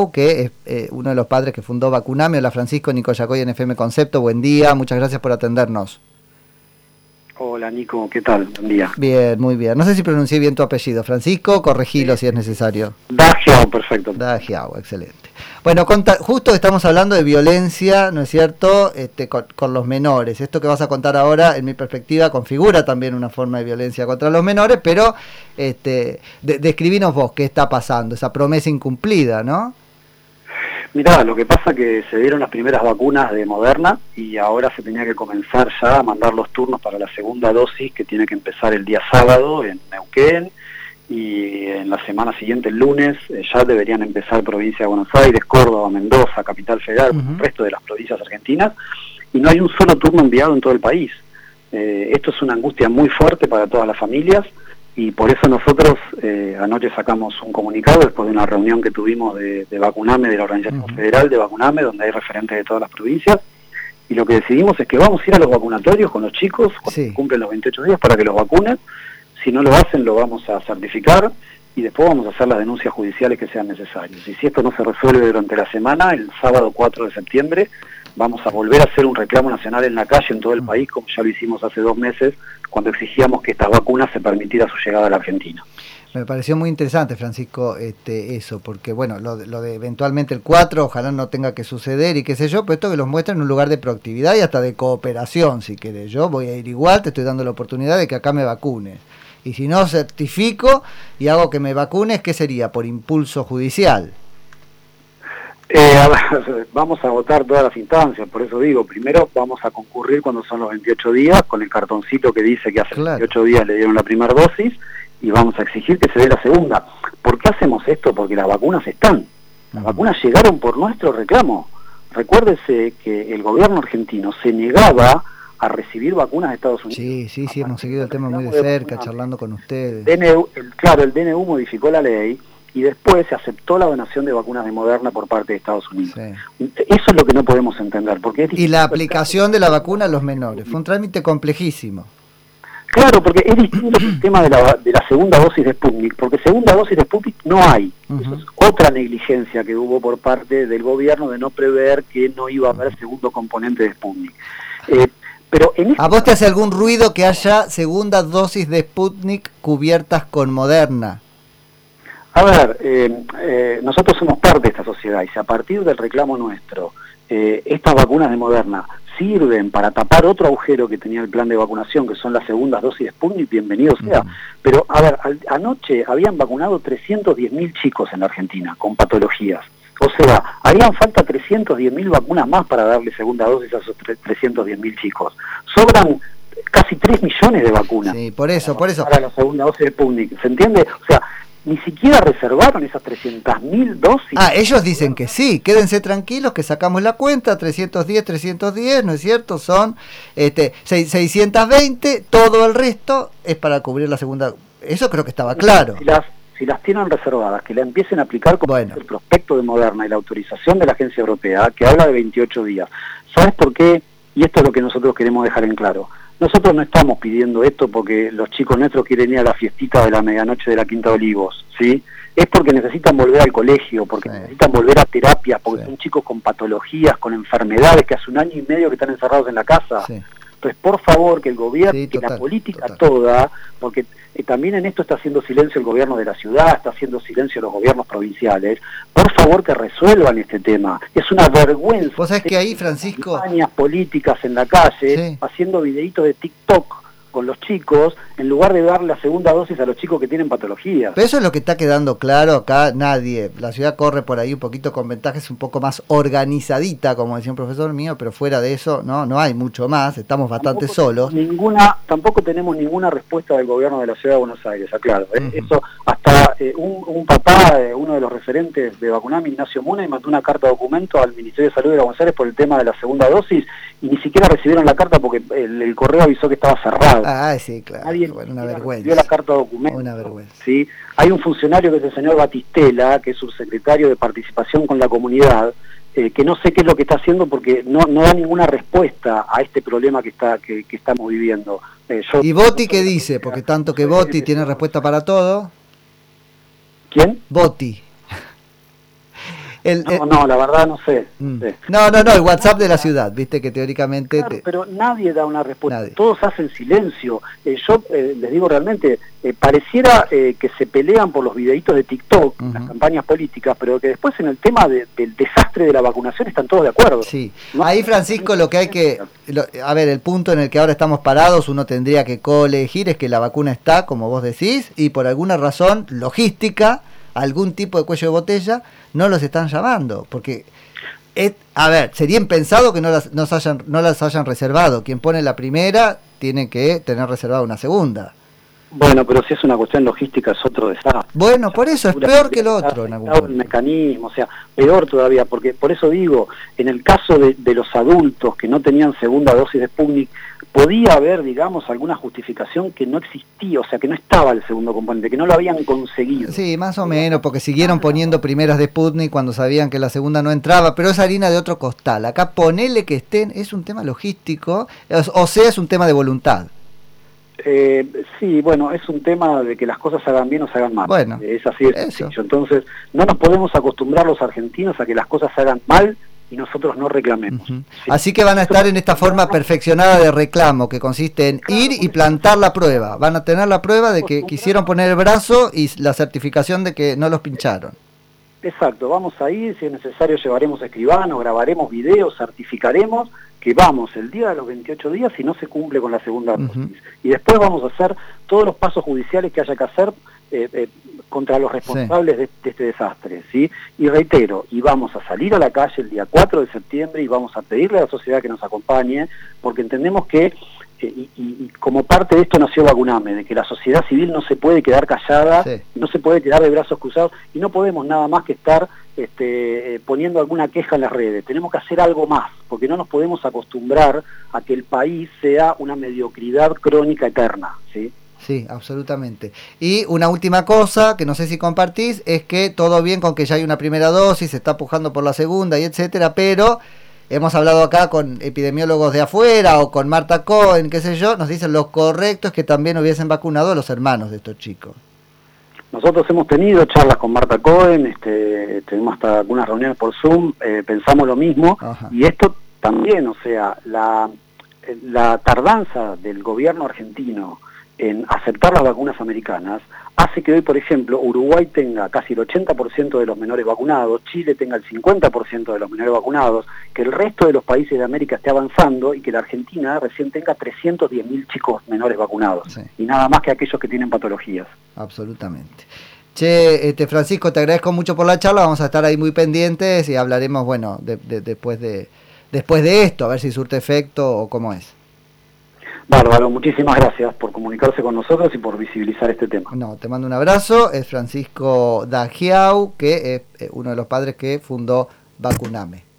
Grau, que es eh, uno de los padres que fundó Vacuname. Hola Francisco, Nico Yacoy en FM Concepto, buen día, muchas gracias por atendernos. Hola Nico, ¿qué tal? Buen día. Bien, muy bien. No sé si pronuncié bien tu apellido, Francisco, corregilo si es necesario. Dagiao, perfecto. Dagiao, excelente. Bueno, justo estamos hablando de violencia, ¿no es cierto?, este, con, los menores. Esto que vas a contar ahora, en mi perspectiva, configura también una forma de violencia contra los menores, pero este, describinos vos qué está pasando, esa promesa incumplida, ¿no? Mirá, lo que pasa es que se dieron las primeras vacunas de Moderna y ahora se tenía que comenzar ya a mandar los turnos para la segunda dosis que tiene que empezar el día sábado en Neuquén y en la semana siguiente, el lunes, eh, ya deberían empezar provincia de Buenos Aires, Córdoba, Mendoza, Capital Federal, el resto de las provincias argentinas y no hay un solo turno enviado en todo el país. Eh, esto es una angustia muy fuerte para todas las familias y por eso nosotros eh, anoche sacamos un comunicado después de una reunión que tuvimos de, Vacuname, de la Organización Federal de Vacuname, donde hay referentes de todas las provincias, y lo que decidimos es que vamos a ir a los vacunatorios con los chicos cuando cumplen los 28 días para que los vacunen, si no lo hacen lo vamos a certificar y después vamos a hacer las denuncias judiciales que sean necesarias. Y si esto no se resuelve durante la semana, el sábado 4 de septiembre, vamos a volver a hacer un reclamo nacional en la calle en todo el país, como ya lo hicimos hace dos meses, cuando exigíamos que esta vacuna se permitiera su llegada a la Argentina. Me pareció muy interesante, Francisco, este, eso, porque bueno, lo, lo, de eventualmente el 4, ojalá no tenga que suceder y qué sé yo, pero esto que los muestra en un lugar de proactividad y hasta de cooperación, si querés. Yo voy a ir igual, te estoy dando la oportunidad de que acá me vacune. Y si no certifico y hago que me vacunes, ¿qué sería? Por impulso judicial. Eh, vamos a votar todas las instancias, por eso digo, primero vamos a concurrir cuando son los 28 días, con el cartoncito que dice que hace 28 días le dieron la primera dosis, y vamos a exigir que se dé la segunda. ¿Por qué hacemos esto? Porque las vacunas están. Las vacunas llegaron por nuestro reclamo. Recuérdese que el gobierno argentino se negaba a recibir vacunas de Estados Unidos. Sí, sí, sí, hemos seguido el tema muy de cerca, charlando con ustedes. claro, el DNU modificó la ley y después se aceptó la donación de vacunas de Moderna por parte de Estados Unidos. Eso es lo que no podemos entender. Porque y la aplicación de la vacuna a los menores, fue un trámite complejísimo. Claro, porque es distinto el tema de la, de la segunda dosis de Sputnik, porque segunda dosis de Sputnik no hay. Eso es otra negligencia que hubo por parte del gobierno de no prever que no iba a haber segundo componente de Sputnik. Eh, pero en ¿A vos te hace algún ruido que haya segunda dosis de Sputnik cubiertas con Moderna? A ver, eh, eh, nosotros somos parte de esta sociedad y si a partir del reclamo nuestro eh, estas vacunas de Moderna sirven para tapar otro agujero que tenía el plan de vacunación, que son las segundas dosis de Sputnik, bienvenido sea. Pero, a ver, anoche habían vacunado 310.000 chicos en la Argentina con patologías. O sea, harían falta 310.000 vacunas más para darle segunda dosis a esos 310.000 chicos. Sobran casi 3 millones de vacunas. Sí, por eso, por eso. Para la segunda dosis de Sputnik, ¿se entiende? O sea, ni siquiera reservaron esas 300.000 dosis. Ah, ellos dicen que sí, quédense tranquilos que sacamos la cuenta, 310, 310, ¿no es cierto? Son este 620, todo el resto es para cubrir la segunda. Eso creo que estaba claro. Si las, si las tienen reservadas, que la empiecen a aplicar con el prospecto de Moderna y la autorización de la Agencia Europea, que habla de 28 días. ¿Sabes por qué? Y esto es lo que nosotros queremos dejar en claro nosotros no estamos pidiendo esto porque los chicos nuestros quieren ir a la fiestita de la medianoche de la Quinta de Olivos, ¿sí? Es porque necesitan volver al colegio, porque necesitan volver a terapias, porque son chicos con patologías, con enfermedades que hace un año y medio que están encerrados en la casa. Entonces, por favor, que el gobierno, que la política toda, porque eh, también en esto está haciendo silencio el gobierno de la ciudad, está haciendo silencio los gobiernos provinciales, por favor que resuelvan este tema. Es una vergüenza. Vos sabés que ahí, Francisco... Campañas políticas en la calle, haciendo videitos de TikTok con los chicos en lugar de dar la segunda dosis a los chicos que tienen patologías. Pero eso es lo que está quedando claro acá, nadie. La ciudad corre por ahí un poquito con ventajas un poco más organizadita, como decía un profesor mío, pero fuera de eso no no hay mucho más, estamos bastante solos. Ninguna, tampoco tenemos ninguna respuesta del gobierno de la ciudad de Buenos Aires, aclaro. ¿eh? Eso hasta eh, un, papá, uno de los referentes de Vacunami, Ignacio Muna, y mandó una carta de documento al Ministerio de Salud de Buenos Aires por el tema de la segunda dosis y ni siquiera recibieron la carta porque el correo avisó que estaba cerrado. Ah, sí, claro. Nadie una vergüenza. la carta de documento. Una vergüenza. ¿sí? Hay un funcionario que es el señor Batistela, que es subsecretario de Participación con la Comunidad, eh, que no sé qué es lo que está haciendo porque no, no da ninguna respuesta a este problema que, está, que, estamos viviendo. Eh, ¿Y Boti qué dice? Porque tanto que Boti tiene respuesta para todo. ¿Quién? No, no, la verdad no sé, mm. No, no, no, el WhatsApp de la ciudad, viste que teóricamente... Pero nadie da una respuesta, todos hacen silencio. Eh, yo eh, les digo realmente, eh, pareciera que se pelean por los videitos de TikTok, las campañas políticas, pero que después en el tema del desastre de la vacunación están todos de acuerdo. Sí, ahí Francisco lo que hay que... a ver, el punto en el que ahora estamos parados, uno tendría que colegir es que la vacuna está, como vos decís, y por alguna razón logística, algún tipo de cuello de botella, no los están llamando, porque es, a ver, sería impensado que no las, no, hayan, no las hayan reservado. Quien pone la primera tiene que tener reservada una segunda. Bueno, pero si es una cuestión logística es otro desastre. Bueno, por eso es peor que el otro. En algún mecanismo, o sea, peor todavía, porque por eso digo, en el caso de, de los adultos que no tenían segunda dosis de Sputnik, podía haber, digamos, alguna justificación que no existía, o sea, que no estaba el segundo componente, que no lo habían conseguido. Sí, más o menos, porque siguieron poniendo primeras de Sputnik cuando sabían que la segunda no entraba, pero es harina de otro costal. Acá ponele que estén, es un tema logístico, o sea, es un tema de voluntad. Eh, sí, bueno, es un tema de que las cosas se hagan bien o se hagan mal. Bueno, es así de sencillo. Entonces, no nos podemos acostumbrar los argentinos a que las cosas se hagan mal y nosotros no reclamemos. Así que van a estar en esta forma perfeccionada de reclamo, que consiste en ir y plantar la prueba. Van a tener la prueba de que quisieron poner el brazo y la certificación de que no los pincharon. Exacto, vamos a ir, si es necesario llevaremos escribano, grabaremos videos, certificaremos que vamos el día de los 28 días si no se cumple con la segunda dosis. Y después vamos a hacer todos los pasos judiciales que haya que hacer eh, eh, contra los responsables de, este desastre. ¿sí? Y reitero, y vamos a salir a la calle el día 4 de septiembre y vamos a pedirle a la sociedad que nos acompañe, porque entendemos que y, como parte de esto nació Vacuname, de que la sociedad civil no se puede quedar callada, no se puede quedar de brazos cruzados y no podemos nada más que estar este, eh, poniendo alguna queja en las redes. Tenemos que hacer algo más, porque no nos podemos acostumbrar a que el país sea una mediocridad crónica eterna. ¿sí? Sí, absolutamente. Y una última cosa que no sé si compartís es que todo bien con que ya hay una primera dosis, se está pujando por la segunda y etcétera, pero hemos hablado acá con epidemiólogos de afuera o con Marta Cohen, qué sé yo, nos dicen lo correcto es que también hubiesen vacunado a los hermanos de estos chicos. Nosotros hemos tenido charlas con Marta Cohen, este, tenemos hasta algunas reuniones por Zoom, eh, pensamos lo mismo, y esto también, o sea, la, la tardanza del gobierno argentino en aceptar las vacunas americanas hace que hoy, por ejemplo, Uruguay tenga casi el 80% de los menores vacunados, Chile tenga el 50% de los menores vacunados, que el resto de los países de América esté avanzando y que la Argentina recién tenga 310.000 chicos menores vacunados. Y nada más que aquellos que tienen patologías. Absolutamente. Che, este, Francisco, te agradezco mucho por la charla, vamos a estar ahí muy pendientes y hablaremos, bueno, después, de, después de esto, a ver si surte efecto o cómo es. Bárbaro, muchísimas gracias por comunicarse con nosotros y por visibilizar este tema. No, te mando un abrazo. Es Francisco Dagiau, que es eh, uno de los padres que fundó Vacuname.